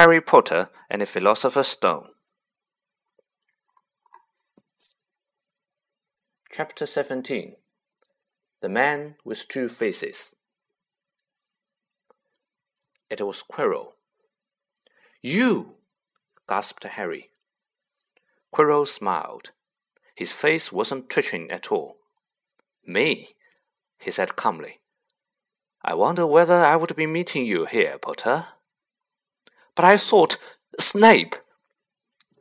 Harry Potter and the Philosopher's Stone. Chapter 17 The Man with Two Faces. It was Quirrell. You! gasped Harry. Quirrell smiled. His face wasn't twitching at all. Me, he said calmly. I wonder whether I would be meeting you here, Potter. But I thought Snape.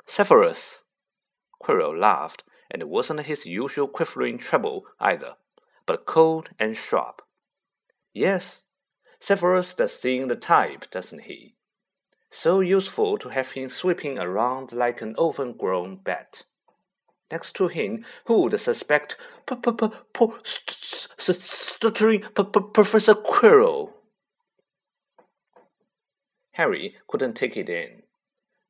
Severus. Quirrell laughed, and it wasn't his usual quivering treble either, but cold and sharp. Yes, Severus does seem the type, doesn't he? So useful to have him sweeping around like an overgrown bat. Next to him, who would suspect stuttering Professor Quirrell? Harry couldn't take it in.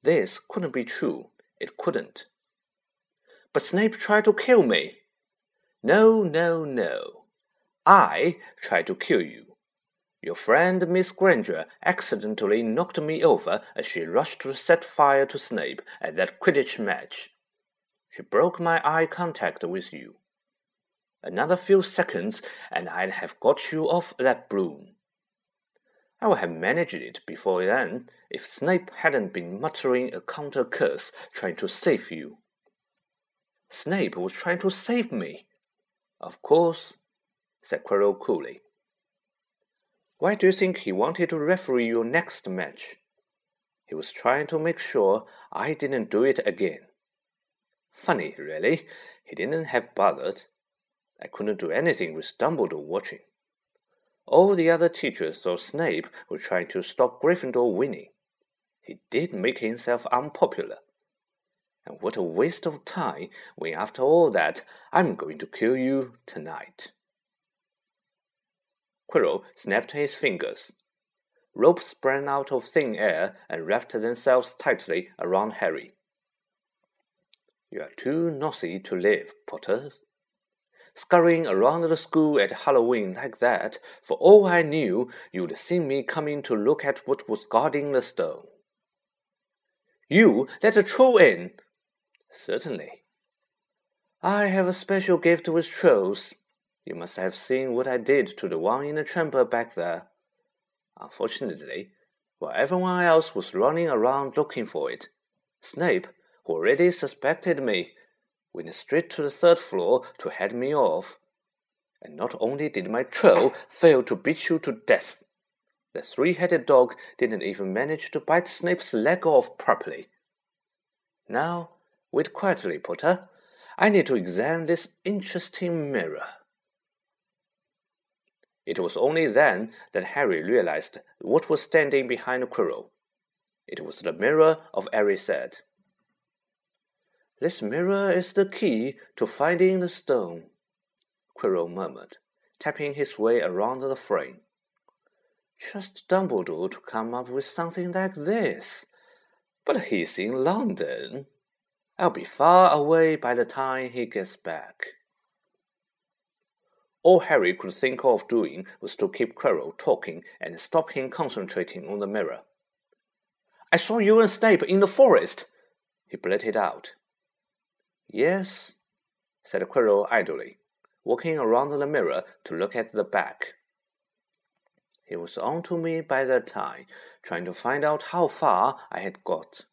This couldn't be true. It couldn't. But Snape tried to kill me. No, no, no. I tried to kill you. Your friend Miss Granger accidentally knocked me over as she rushed to set fire to Snape at that Quidditch match. She broke my eye contact with you. Another few seconds, and I'd have got you off that broom. I would have managed it before then if Snape hadn't been muttering a counter curse trying to save you. Snape was trying to save me. Of course, said Quirrell coolly. Why do you think he wanted to referee your next match? He was trying to make sure I didn't do it again. Funny, really. He didn't have bothered. I couldn't do anything with Dumbledore watching. All the other teachers thought Snape was trying to stop Gryffindor winning. He did make himself unpopular. And what a waste of time when after all that I'm going to kill you tonight. Quirrell snapped his fingers. Ropes sprang out of thin air and wrapped themselves tightly around Harry. You are too naughty to live, Potter, scurrying around the school at Halloween like that, for all I knew, you'd see me coming to look at what was guarding the stone. You let a troll in? Certainly. I have a special gift with trolls. You must have seen what I did to the one in the chamber back there. Unfortunately, while everyone else was running around looking for it, Snape, who already suspected me, went straight to the third floor to head me off. And not only did my troll fail to beat you to death, the three headed dog didn't even manage to bite Snape's leg off properly. Now, wait quietly, Potter. I need to examine this interesting mirror. It was only then that Harry realized what was standing behind Quirrell. It was the mirror of Erised. This mirror is the key to finding the stone, Quirrell murmured, tapping his way around the frame. Trust Dumbledore to come up with something like this. But he's in London. I'll be far away by the time he gets back. All Harry could think of doing was to keep Quirrell talking and stop him concentrating on the mirror. I saw you and Snape in the forest, he blurted out. Yes, said Quirrell idly, walking around the mirror to look at the back. He was on to me by that time, trying to find out how far I had got.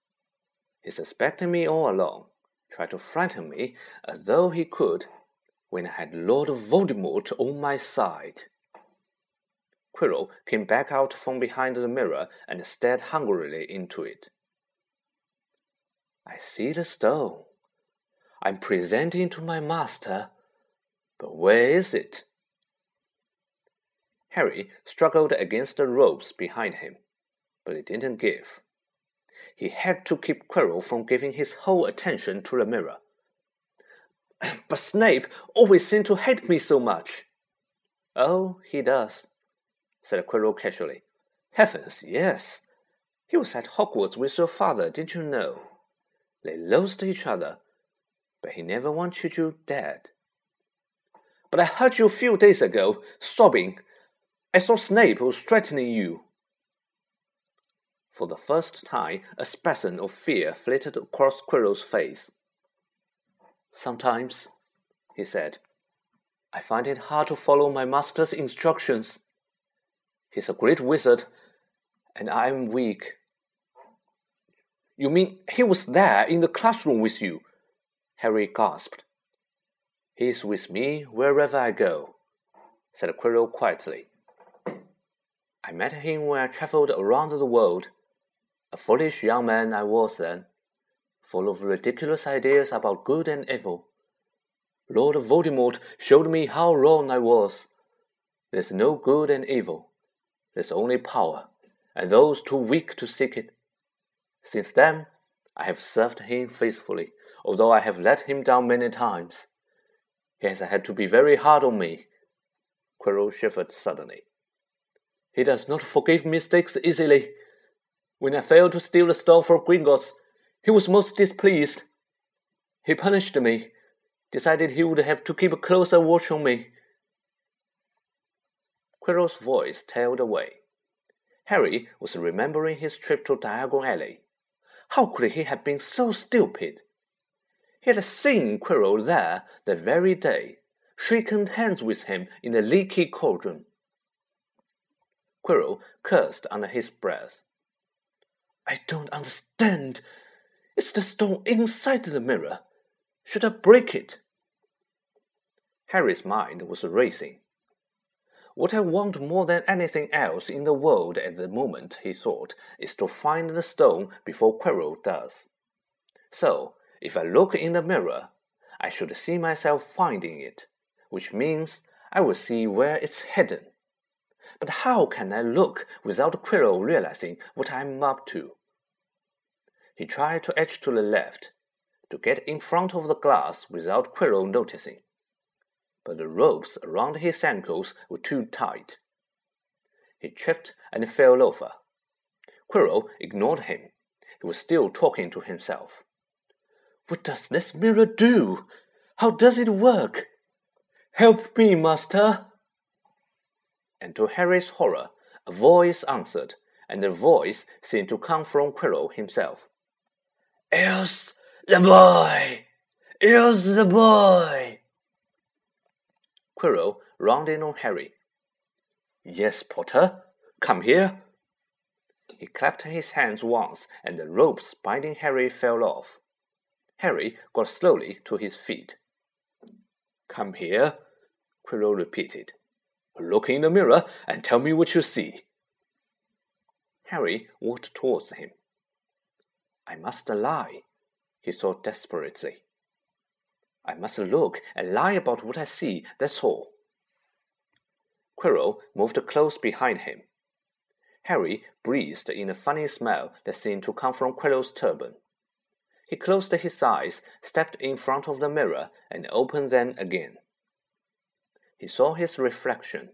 He suspected me all along, tried to frighten me as though he could, when I had Lord Voldemort on my side. Quirrell came back out from behind the mirror and stared hungrily into it. I see the stone, I'm presenting to my master, but where is it? Harry struggled against the ropes behind him, but it didn't give. He had to keep Quirrell from giving his whole attention to the mirror. But Snape always seemed to hate me so much. Oh, he does, said Quirrell casually. Heavens, yes. He was at Hogwarts with your father, didn't you know? They loathed each other but he never wanted you dead. But I heard you a few days ago, sobbing. I saw Snape was threatening you. For the first time, a spasm of fear flitted across Quirrell's face. Sometimes, he said, I find it hard to follow my master's instructions. He's a great wizard, and I am weak. You mean he was there in the classroom with you? Harry gasped. He is with me wherever I go, said Quirrell quietly. I met him when I travelled around the world. A foolish young man I was then, full of ridiculous ideas about good and evil. Lord Voldemort showed me how wrong I was. There's no good and evil. There's only power, and those too weak to seek it. Since then, I have served him faithfully, although I have let him down many times. He has had to be very hard on me. Quirrell shivered suddenly. He does not forgive mistakes easily. When I failed to steal the stone for Gringotts, he was most displeased. He punished me, decided he would have to keep a closer watch on me. Quirrell's voice tailed away. Harry was remembering his trip to Diagon Alley. How could he have been so stupid? He had seen Quirrell there that very day, shaken hands with him in the leaky cauldron. Quirrell cursed under his breath. I don't understand. It's the stone inside the mirror. Should I break it? Harry's mind was racing. What I want more than anything else in the world at the moment, he thought, is to find the stone before Quirrell does. So, if I look in the mirror, I should see myself finding it, which means I will see where it's hidden. But how can I look without Quirrell realizing what I'm up to? He tried to edge to the left, to get in front of the glass without Quirrell noticing but the ropes around his ankles were too tight. He tripped and fell over. Quirrell ignored him. He was still talking to himself. What does this mirror do? How does it work? Help me, master! And to Harry's horror, a voice answered, and the voice seemed to come from Quirrell himself. It's the boy! It's the boy! Quirrell rounded on Harry. Yes, Potter, come here. He clapped his hands once, and the ropes binding Harry fell off. Harry got slowly to his feet. Come here, Quirrell repeated. Look in the mirror and tell me what you see. Harry walked towards him. I must lie, he thought desperately. I must look and lie about what I see, that's all. Quirrell moved close behind him. Harry breathed in a funny smell that seemed to come from Quirrell's turban. He closed his eyes, stepped in front of the mirror, and opened them again. He saw his reflection,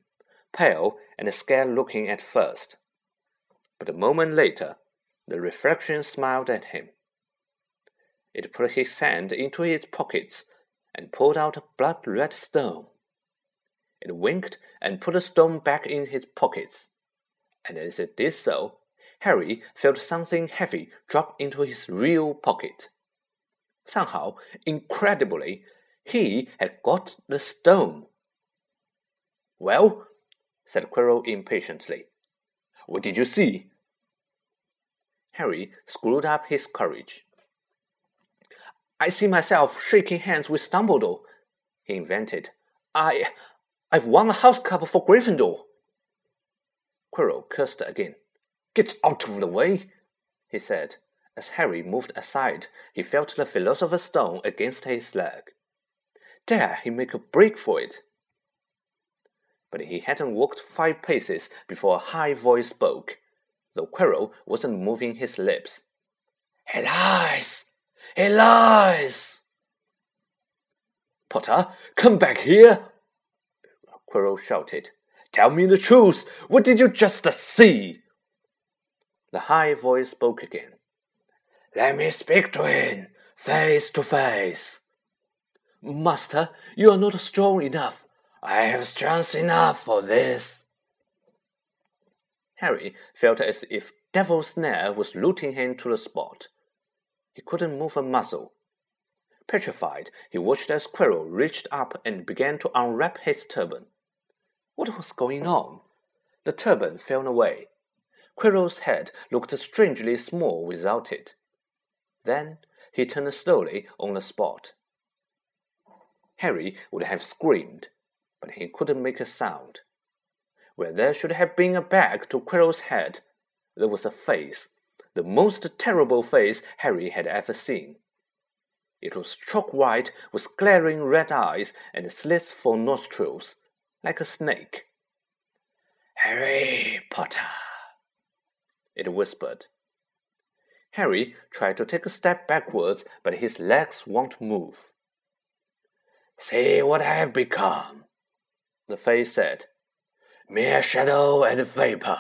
pale and scared looking at first. But a moment later, the reflection smiled at him. It put his hand into his pockets and pulled out a blood red stone. It winked and put the stone back in his pockets, and as it did so, Harry felt something heavy drop into his real pocket. Somehow, incredibly, he had got the stone. Well, said Quirrell impatiently, what did you see? Harry screwed up his courage. I see myself shaking hands with Dumbledore, he invented. I, I've won a house cup for Gryffindor. Quirrell cursed again. Get out of the way, he said. As Harry moved aside, he felt the Philosopher's Stone against his leg. Dare he make a break for it? But he hadn't walked five paces before a high voice spoke, though Quirrell wasn't moving his lips. He lies! He lies! Potter, come back here! Quirrell shouted. Tell me the truth! What did you just see? The high voice spoke again. Let me speak to him, face to face. Master, you are not strong enough. I have strength enough for this. Harry felt as if Devil's Snare was rooting him to the spot. He couldn't move a muscle. Petrified, he watched as Quirrell reached up and began to unwrap his turban. What was going on? The turban fell away. Quirrell's head looked strangely small without it. Then he turned slowly on the spot. Harry would have screamed, but he couldn't make a sound. Where there should have been a bag to Quirrell's head, there was a face, the most terrible face Harry had ever seen. It was chalk white with glaring red eyes and slits for nostrils, like a snake. Harry Potter, it whispered. Harry tried to take a step backwards, but his legs won't move. See what I have become, the face said, mere shadow and vapor.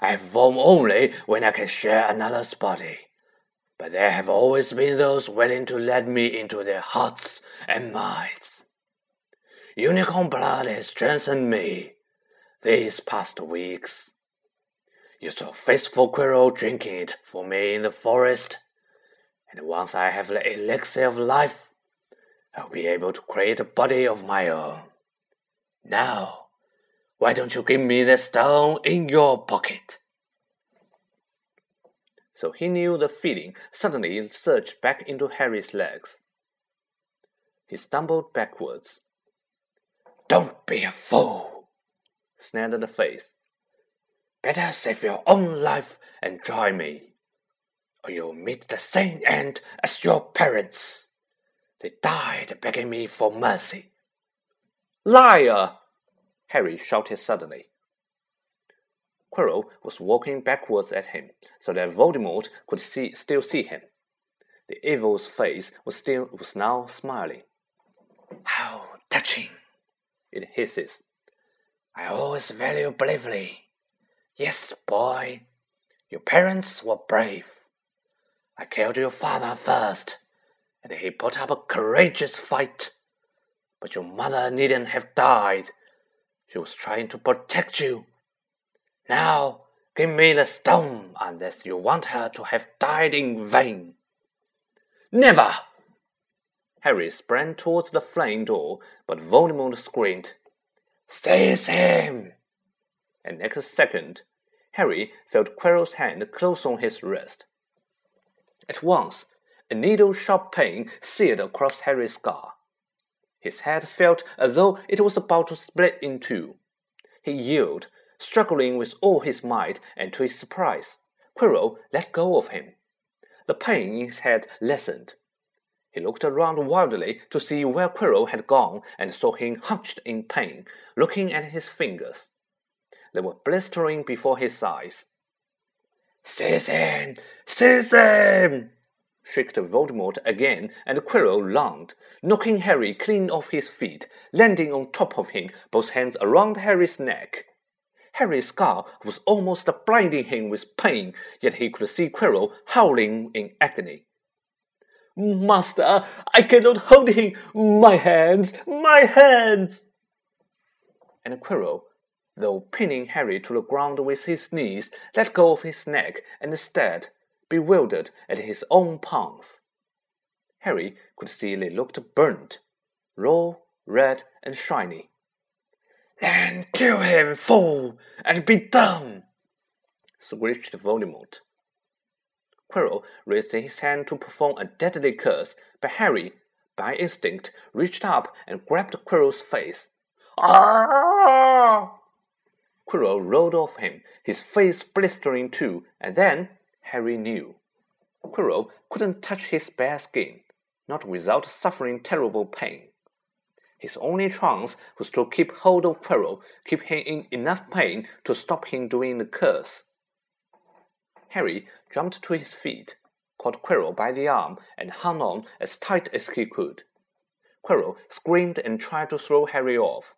I form only when I can share another's body. But there have always been those willing to let me into their hearts and minds. Unicorn blood has strengthened me these past weeks. You saw faithful Quirrell drinking it for me in the forest, and once I have the elixir of life, I'll be able to create a body of my own. Now, why don't you give me the stone in your pocket? So he knew the feeling suddenly surged back into Harry's legs. He stumbled backwards. Don't be a fool, snapped the face. Better save your own life and join me, or you'll meet the same end as your parents. They died begging me for mercy. Liar! Harry shouted suddenly. Quirrell was walking backwards at him, so that Voldemort could see, still see him. The evil's face was still was now smiling. How touching! It hisses. I always value bravery. Yes, boy, your parents were brave. I killed your father first, and he put up a courageous fight. But your mother needn't have died she was trying to protect you. Now, give me the stone unless you want her to have died in vain. Never! Harry sprang towards the flame door, but Voldemort screamed, Seize him! And next second, Harry felt Quirrell's hand close on his wrist. At once, a needle-sharp pain seared across Harry's scar. His head felt as though it was about to split in two. He yielded, struggling with all his might, and to his surprise, Quirrell let go of him. The pain in his head lessened. He looked around wildly to see where Quirrell had gone and saw him hunched in pain, looking at his fingers. They were blistering before his eyes. Seize him! shrieked Voldemort again, and Quirrell lunged, knocking Harry clean off his feet, landing on top of him, both hands around Harry's neck. Harry's scar was almost blinding him with pain, yet he could see Quirrell howling in agony. Master, I cannot hold him! My hands! My hands! And Quirrell, though pinning Harry to the ground with his knees, let go of his neck and stared bewildered at his own palms. Harry could see they looked burnt, raw, red, and shiny. Then kill him, fool, and be done! screeched Voldemort. Quirrell raised his hand to perform a deadly curse, but Harry, by instinct, reached up and grabbed Quirrell's face. Ah! Quirrell rolled off him, his face blistering too, and then Harry knew. Quirrell couldn't touch his bare skin, not without suffering terrible pain. His only chance was to keep hold of Quirrell, keep him in enough pain to stop him doing the curse. Harry jumped to his feet, caught Quirrell by the arm, and hung on as tight as he could. Quirrell screamed and tried to throw Harry off.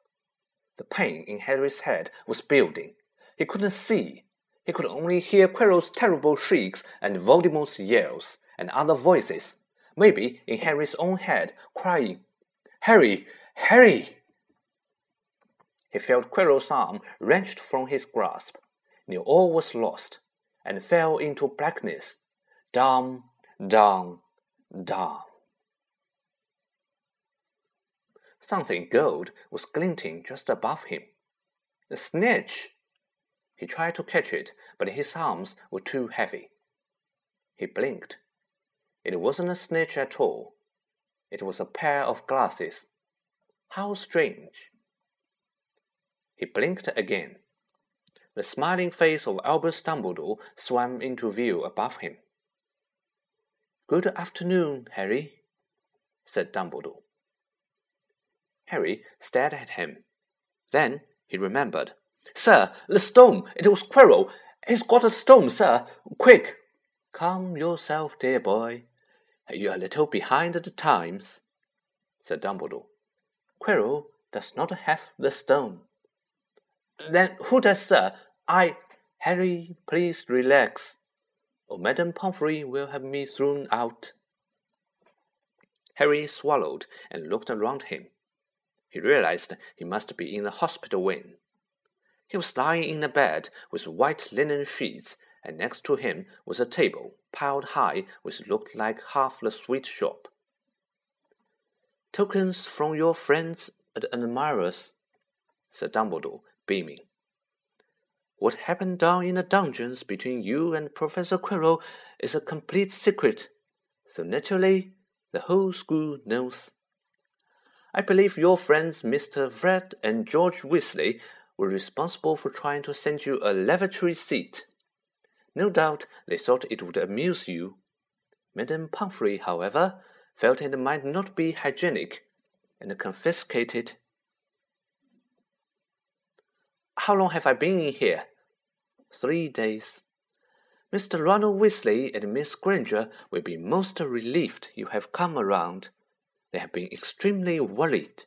The pain in Harry's head was building. He couldn't see, he could only hear Quirrell's terrible shrieks and Voldemort's yells, and other voices, maybe in Harry's own head, crying, Harry! Harry! He felt Quirrell's arm wrenched from his grasp. knew all was lost, and fell into blackness, down, down, down. Something gold was glinting just above him. The snitch! He tried to catch it, but his arms were too heavy. He blinked. It wasn't a snitch at all. It was a pair of glasses. How strange! He blinked again. The smiling face of Albus Dumbledore swam into view above him. Good afternoon, Harry, said Dumbledore. Harry stared at him. Then he remembered. Sir, the stone! It was Quirrell! He's got a stone, sir! Quick! Calm yourself, dear boy. You're a little behind the times, said Dumbledore. Quirrell does not have the stone. Then who does, sir? I. Harry, please relax, or Madame Pomfrey will have me thrown out. Harry swallowed and looked around him. He realized he must be in the hospital wing. He was lying in a bed with white linen sheets, and next to him was a table piled high which looked like half the sweet shop. Tokens from your friends and admirers, said Dumbledore, beaming. What happened down in the dungeons between you and Professor Quirrell is a complete secret, so naturally the whole school knows. I believe your friends Mr. Fred and George Weasley were responsible for trying to send you a lavatory seat. No doubt they thought it would amuse you. Madame Pomfrey, however, felt it might not be hygienic, and confiscated how long have I been in here? Three days. Mr. Ronald Weasley and Miss Granger will be most relieved you have come around. They have been extremely worried.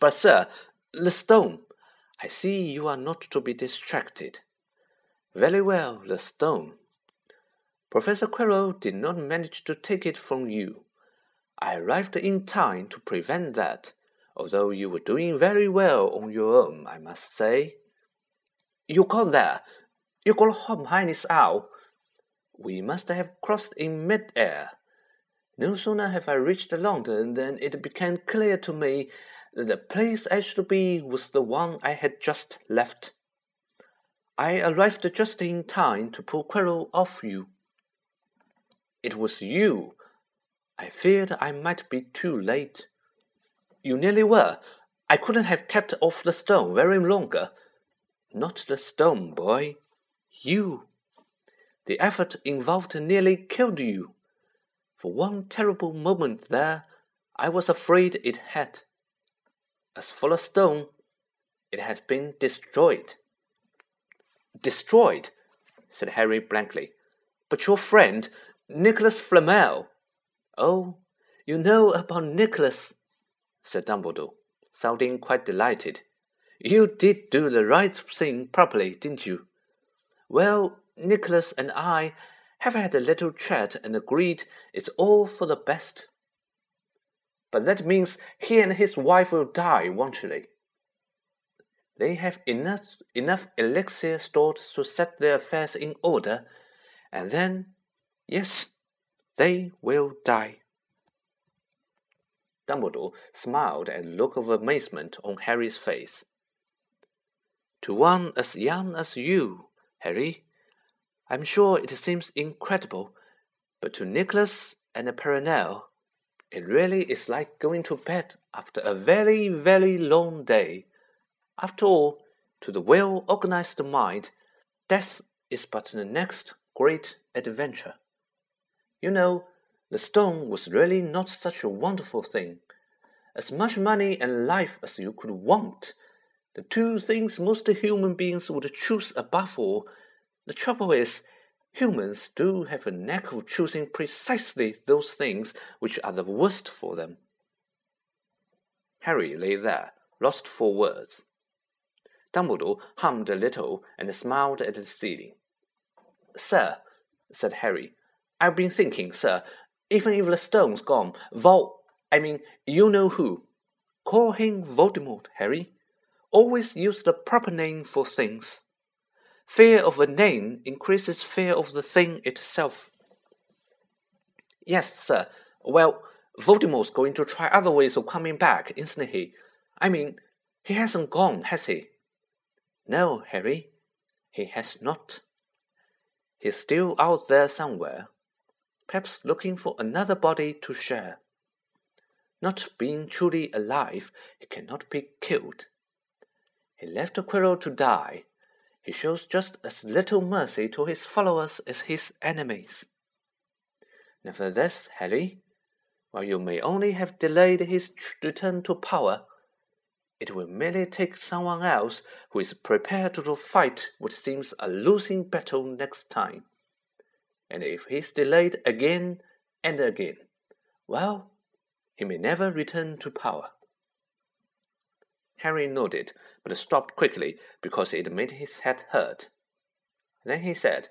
But, sir, the stone. I see you are not to be distracted. Very well, the stone. Professor Quirrell did not manage to take it from you. I arrived in time to prevent that although you were doing very well on your own, I must say. You got there. You got Her Highness out. We must have crossed in mid-air. No sooner have I reached London than it became clear to me that the place I should be was the one I had just left. I arrived just in time to pull Quirrell off you. It was you. I feared I might be too late. You nearly were. I couldn't have kept off the stone very longer. Not the stone, boy. You. The effort involved nearly killed you. For one terrible moment there, I was afraid it had. As for the stone, it had been destroyed. Destroyed, said Harry blankly. But your friend, Nicholas Flamel. Oh, you know about Nicholas said Dumbledore, sounding quite delighted. You did do the right thing properly, didn't you? Well, Nicholas and I have had a little chat and agreed it's all for the best. But that means he and his wife will die, won't they? They have enough, enough elixir stored to set their affairs in order, and then, yes, they will die. Dumbledore smiled at look of amazement on Harry's face. To one as young as you, Harry, I'm sure it seems incredible, but to Nicholas and Perenelle, it really is like going to bed after a very, very long day. After all, to the well organized mind, death is but the next great adventure. You know, the stone was really not such a wonderful thing. As much money and life as you could want, the two things most human beings would choose above all. The trouble is, humans do have a knack of choosing precisely those things which are the worst for them. Harry lay there, lost for words. Dumbledore hummed a little and smiled at the ceiling. Sir, said Harry, I've been thinking, sir, even if the stone's gone, Vol, I mean, you know who. Call him Voldemort, Harry. Always use the proper name for things. Fear of a name increases fear of the thing itself. Yes, sir. Well, Voldemort's going to try other ways of coming back, isn't he? I mean, he hasn't gone, has he? No, Harry, he has not. He's still out there somewhere, perhaps looking for another body to share. Not being truly alive, he cannot be killed. He left a Quirrell to die. He shows just as little mercy to his followers as his enemies. Nevertheless, Harry, while you may only have delayed his return to power, it will merely take someone else who is prepared to fight what seems a losing battle next time. And if he's delayed again and again, well, he may never return to power. Harry nodded, but stopped quickly because it made his head hurt. Then he said,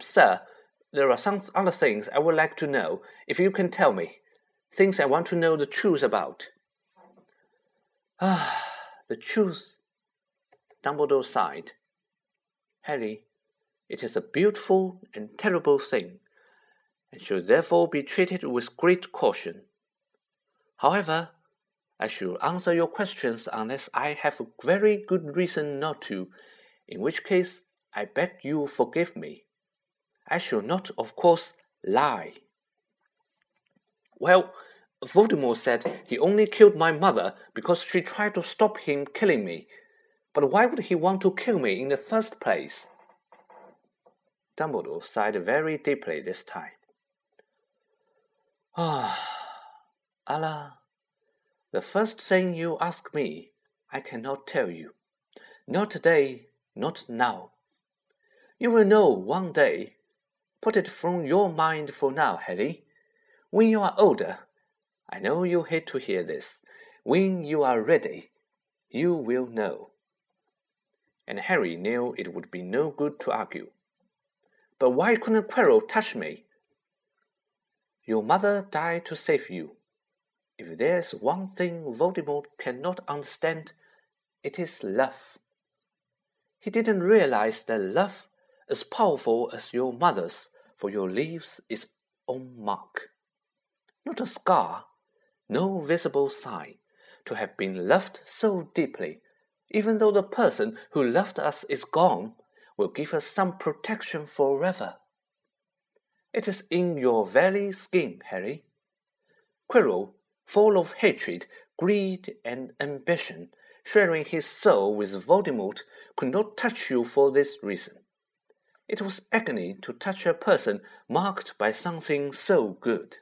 Sir, there are some other things I would like to know, if you can tell me. Things I want to know the truth about. Ah, the truth. Dumbledore sighed. Harry, it is a beautiful and terrible thing, and should therefore be treated with great caution. However, I should answer your questions unless I have a very good reason not to, in which case I beg you forgive me. I shall not, of course, lie. Well, Voldemort said he only killed my mother because she tried to stop him killing me. But why would he want to kill me in the first place? Dumbledore sighed very deeply this time. Ah, Allah, the first thing you ask me, I cannot tell you. Not today, not now. You will know one day. Put it from your mind for now, Harry. When you are older, I know you hate to hear this. When you are ready, you will know. And Harry knew it would be no good to argue. But why couldn't Quirrell touch me? Your mother died to save you. If there's one thing Voldemort cannot understand, it is love. He didn't realize that love, as powerful as your mother's, for your leaves its own mark. Not a scar, no visible sign, to have been loved so deeply, even though the person who loved us is gone, will give us some protection forever. It is in your very skin, Harry. Quirrell, full of hatred, greed, and ambition, sharing his soul with Voldemort, could not touch you for this reason. It was agony to touch a person marked by something so good.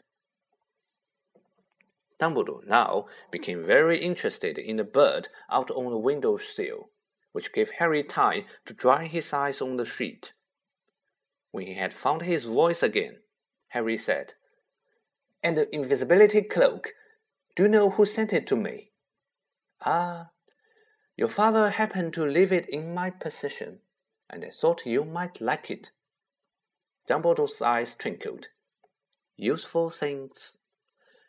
Dumbledore now became very interested in the bird out on the window sill, which gave Harry time to dry his eyes on the sheet. When he had found his voice again, Harry said, And the invisibility cloak, do you know who sent it to me? Ah, your father happened to leave it in my possession, and I thought you might like it. Dumbledore's eyes twinkled. Useful things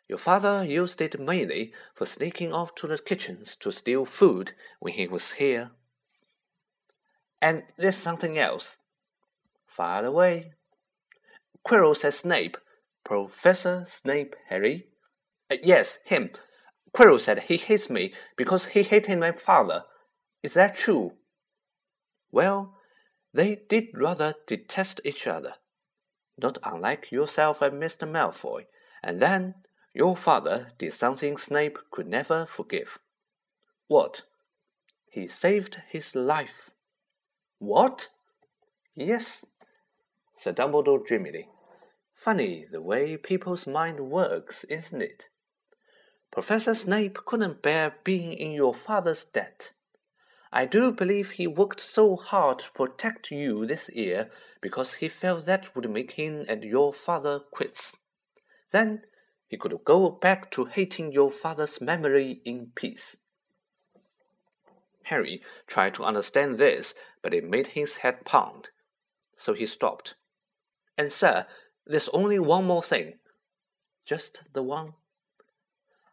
your father used it mainly for sneaking off to the kitchens to steal food when he was here. And there's something else. Fire away. Quirrell said Snape. Professor Snape, Harry? Uh, yes, him. Quirrell said he hates me because he hated my father. Is that true? Well, they did rather detest each other, not unlike yourself and Mr. Malfoy, and then your father did something Snape could never forgive. What? He saved his life. What? Yes, said Dumbledore dreamily. Funny the way people's mind works, isn't it? Professor Snape couldn't bear being in your father's debt. I do believe he worked so hard to protect you this year because he felt that would make him and your father quits. Then he could go back to hating your father's memory in peace. Harry tried to understand this, but it made his head pound. So he stopped. And, sir, there's only one more thing. Just the one.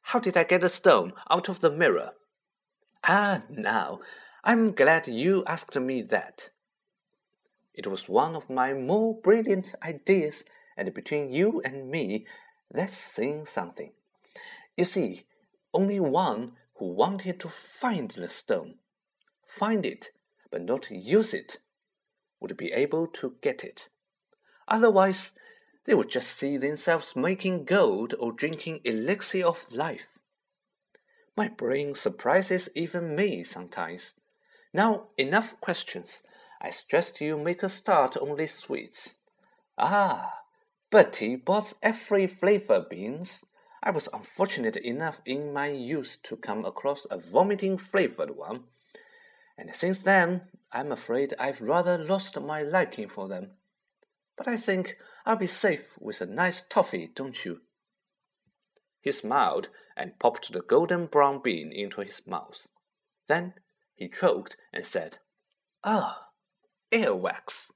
How did I get the stone out of the mirror? Ah, now, I'm glad you asked me that. It was one of my more brilliant ideas, and between you and me, that's saying something. You see, only one who wanted to find the stone, find it, but not use it, would be able to get it. Otherwise, they would just see themselves making gold or drinking elixir of life. My brain surprises even me sometimes. Now, enough questions. I suggest you make a start on these sweets. Ah, Bertie Bott's every flavor beans. I was unfortunate enough in my youth to come across a vomiting flavored one, and since then I'm afraid I've rather lost my liking for them. But I think I'll be safe with a nice toffee, don't you? He smiled and popped the golden brown bean into his mouth. Then he choked and said, Ah, earwax.